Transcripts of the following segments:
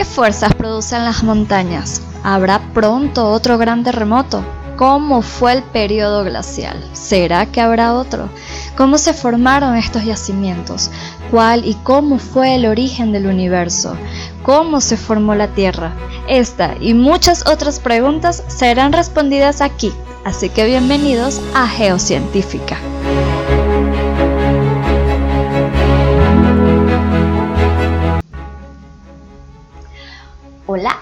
¿Qué fuerzas producen las montañas? ¿Habrá pronto otro gran terremoto? ¿Cómo fue el periodo glacial? ¿Será que habrá otro? ¿Cómo se formaron estos yacimientos? ¿Cuál y cómo fue el origen del universo? ¿Cómo se formó la Tierra? Esta y muchas otras preguntas serán respondidas aquí, así que bienvenidos a Geocientífica.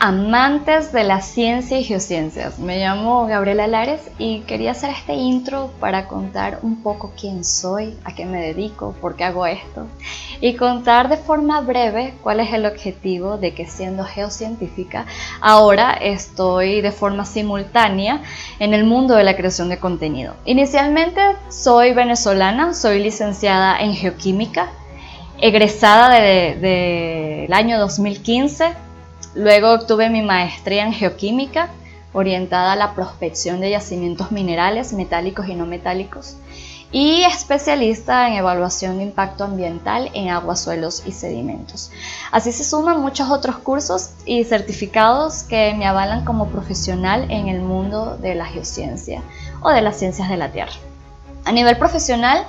Amantes de la ciencia y geociencias, me llamo Gabriela Lares y quería hacer este intro para contar un poco quién soy, a qué me dedico, por qué hago esto y contar de forma breve cuál es el objetivo de que siendo geocientífica ahora estoy de forma simultánea en el mundo de la creación de contenido. Inicialmente soy venezolana, soy licenciada en geoquímica, egresada del de, año 2015 Luego obtuve mi maestría en geoquímica, orientada a la prospección de yacimientos minerales, metálicos y no metálicos, y especialista en evaluación de impacto ambiental en aguas, suelos y sedimentos. Así se suman muchos otros cursos y certificados que me avalan como profesional en el mundo de la geociencia o de las ciencias de la Tierra. A nivel profesional,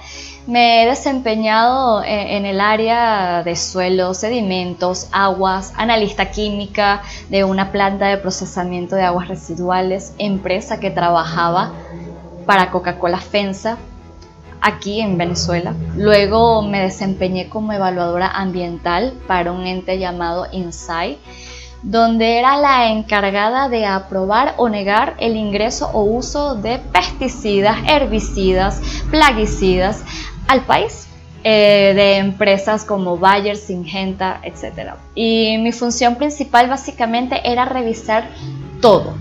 me he desempeñado eh, en el área de suelos, sedimentos, aguas, analista química de una planta de procesamiento de aguas residuales, empresa que trabajaba para Coca-Cola FENSA aquí en Venezuela. Luego me desempeñé como evaluadora ambiental para un ente llamado INSAI donde era la encargada de aprobar o negar el ingreso o uso de pesticidas, herbicidas, plaguicidas al país. Eh, de empresas como Bayer, Syngenta, etc. Y mi función principal básicamente era revisar todo,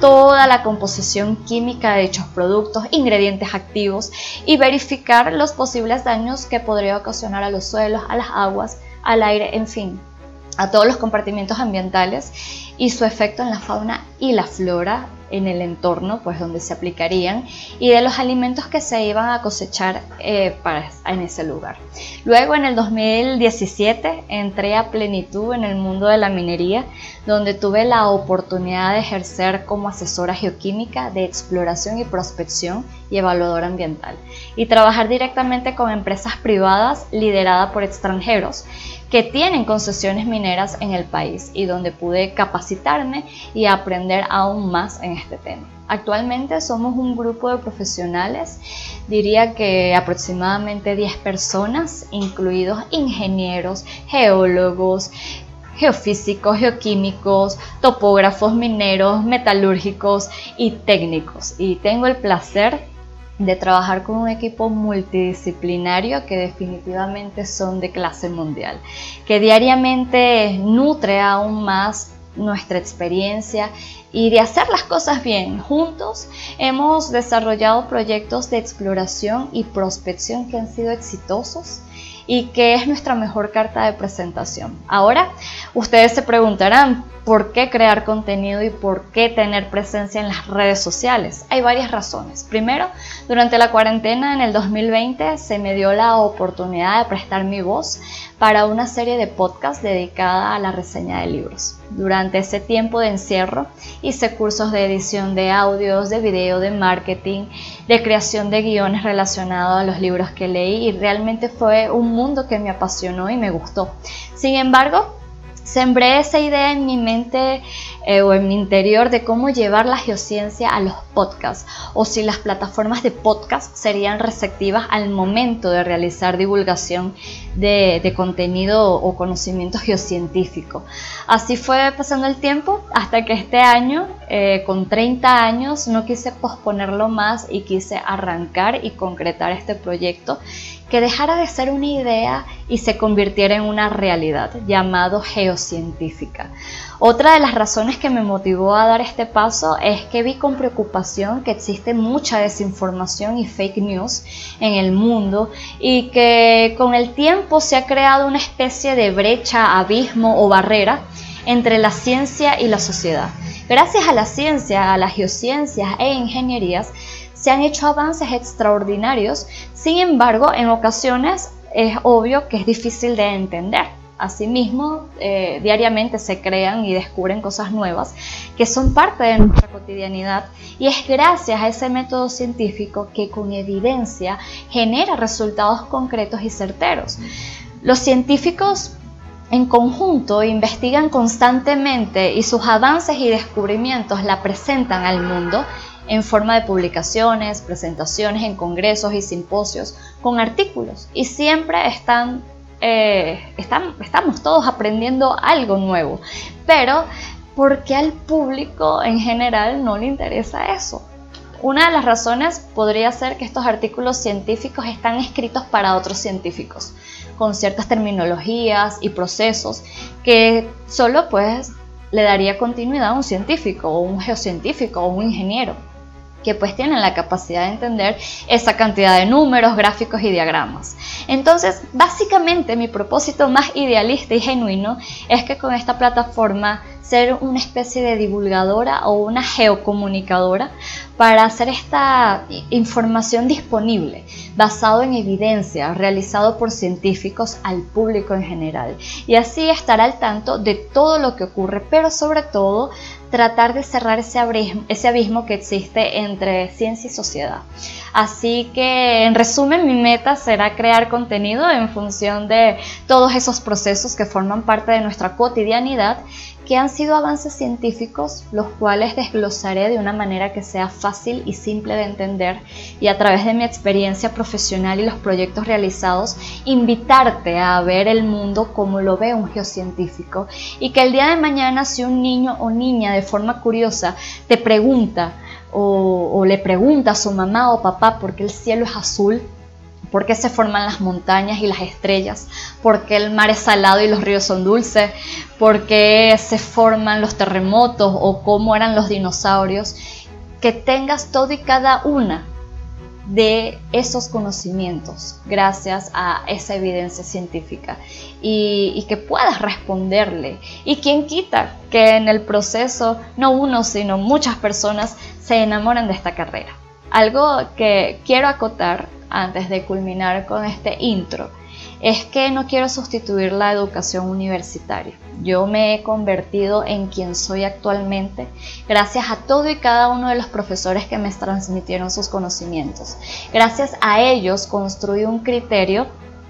toda la composición química de dichos productos, ingredientes activos y verificar los posibles daños que podría ocasionar a los suelos, a las aguas, al aire, en fin, a todos los compartimientos ambientales y su efecto en la fauna y la flora en el entorno pues donde se aplicarían y de los alimentos que se iban a cosechar eh, en ese lugar. Luego en el 2017 entré a plenitud en el mundo de la minería donde tuve la oportunidad de ejercer como asesora geoquímica de exploración y prospección y evaluadora ambiental y trabajar directamente con empresas privadas lideradas por extranjeros que tienen concesiones mineras en el país y donde pude capacitarme y aprender aún más en este tema. Actualmente somos un grupo de profesionales, diría que aproximadamente 10 personas, incluidos ingenieros, geólogos, geofísicos, geoquímicos, topógrafos, mineros, metalúrgicos y técnicos. Y tengo el placer de trabajar con un equipo multidisciplinario que definitivamente son de clase mundial, que diariamente nutre aún más nuestra experiencia y de hacer las cosas bien. Juntos hemos desarrollado proyectos de exploración y prospección que han sido exitosos y que es nuestra mejor carta de presentación. Ahora, ustedes se preguntarán, ¿por qué crear contenido y por qué tener presencia en las redes sociales? Hay varias razones. Primero, durante la cuarentena en el 2020 se me dio la oportunidad de prestar mi voz para una serie de podcasts dedicada a la reseña de libros. Durante ese tiempo de encierro hice cursos de edición de audios, de video, de marketing, de creación de guiones relacionados a los libros que leí y realmente fue un mundo que me apasionó y me gustó. Sin embargo, sembré esa idea en mi mente eh, o en mi interior de cómo llevar la geociencia a los podcasts o si las plataformas de podcast serían receptivas al momento de realizar divulgación de, contenido o conocimiento geocientífico. Así fue pasando el tiempo hasta que este año, eh, con 30 años, no quise posponerlo más y quise arrancar y concretar este proyecto que dejara de ser una idea y se convirtiera en una realidad, llamado geocientífica. Otra de las razones que me motivó a dar este paso es que vi con preocupación que existe mucha desinformación y fake news en el mundo y que con el tiempo se ha creado una especie de brecha, abismo o barrera entre la ciencia y la sociedad. Gracias a la ciencia, a las geociencias e ingenierías, se han hecho avances extraordinarios, sin embargo, en ocasiones es obvio que es difícil de entender. Asimismo, eh, diariamente se crean y descubren cosas nuevas que son parte de nuestra cotidianidad y es gracias a ese método científico que con evidencia genera resultados concretos y certeros. Los científicos en conjunto investigan constantemente y sus avances y descubrimientos la presentan al mundo en forma de publicaciones, presentaciones en congresos y simposios, con artículos. Y siempre están eh, estamos todos aprendiendo algo nuevo, pero ¿por qué al público en general no le interesa eso? Una de las razones podría ser que estos artículos científicos están escritos para otros científicos, con ciertas terminologías y procesos que solo pues le daría continuidad a un científico o un geocientífico o un ingeniero que pues tienen la capacidad de entender esa cantidad de números, gráficos y diagramas. Entonces, básicamente mi propósito más idealista y genuino es que con esta plataforma ser una especie de divulgadora o una geocomunicadora para hacer esta información disponible, basado en evidencia, realizado por científicos al público en general. Y así estar al tanto de todo lo que ocurre, pero sobre todo tratar de cerrar ese abismo, ese abismo que existe entre ciencia y sociedad. Así que, en resumen, mi meta será crear contenido en función de todos esos procesos que forman parte de nuestra cotidianidad que han sido avances científicos, los cuales desglosaré de una manera que sea fácil y simple de entender y a través de mi experiencia profesional y los proyectos realizados, invitarte a ver el mundo como lo ve un geocientífico y que el día de mañana si un niño o niña de forma curiosa te pregunta o, o le pregunta a su mamá o papá por qué el cielo es azul, por qué se forman las montañas y las estrellas, por qué el mar es salado y los ríos son dulces, por qué se forman los terremotos o cómo eran los dinosaurios, que tengas todo y cada una de esos conocimientos gracias a esa evidencia científica y, y, que puedas responderle. Y quien quita que en el proceso no uno, sino muchas personas se enamoran de esta carrera. Algo que quiero acotar antes de culminar con este intro es que no quiero sustituir la educación universitaria. Yo me he convertido en quien soy actualmente gracias a todo y cada uno de los profesores que me transmitieron sus conocimientos. Gracias a ellos construí un criterio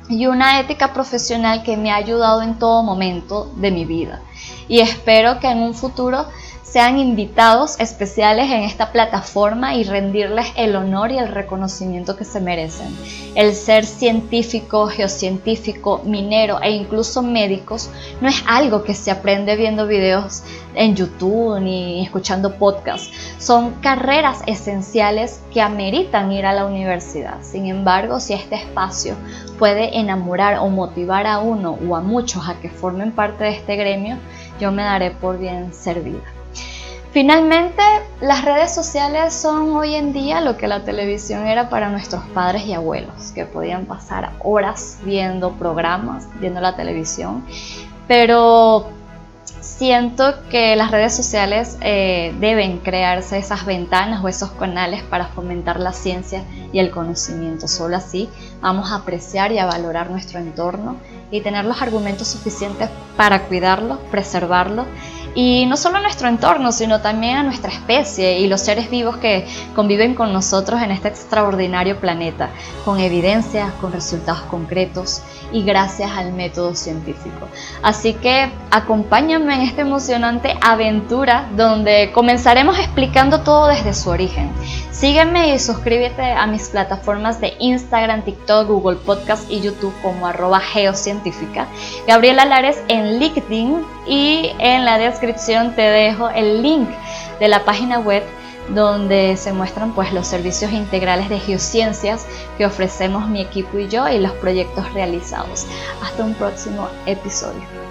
y una ética profesional que me ha ayudado en todo momento de mi vida. Y espero que en un futuro sean invitados especiales en esta plataforma y rendirles el honor y el reconocimiento que se merecen. El ser científico, geocientífico, minero e incluso médicos no es algo que se aprende viendo videos en YouTube ni escuchando podcasts. Son carreras esenciales que ameritan ir a la universidad. Sin embargo, si este espacio puede enamorar o motivar a uno o a muchos a que formen parte de este gremio, yo me daré por bien servida. Finalmente, las redes sociales son hoy en día lo que la televisión era para nuestros padres y abuelos, que podían pasar horas viendo programas, viendo la televisión, pero siento que las redes sociales eh, deben crearse esas ventanas o esos canales para fomentar la ciencia y el conocimiento. Solo así vamos a apreciar y a valorar nuestro entorno y tener los argumentos suficientes para cuidarlo, preservarlo y no solo a nuestro entorno, sino también a nuestra especie y los seres vivos que conviven con nosotros en este extraordinario planeta, con evidencias, con resultados concretos y gracias al método científico. Así que acompáñame en esta emocionante aventura donde comenzaremos explicando todo desde su origen. Sígueme y suscríbete a mis plataformas de Instagram, TikTok, Google Podcast y YouTube como arroba geocientífica. Gabriela Lares en LinkedIn y en la descripción te dejo el link de la página web donde se muestran pues los servicios integrales de geociencias que ofrecemos mi equipo y yo y los proyectos realizados. Hasta un próximo episodio.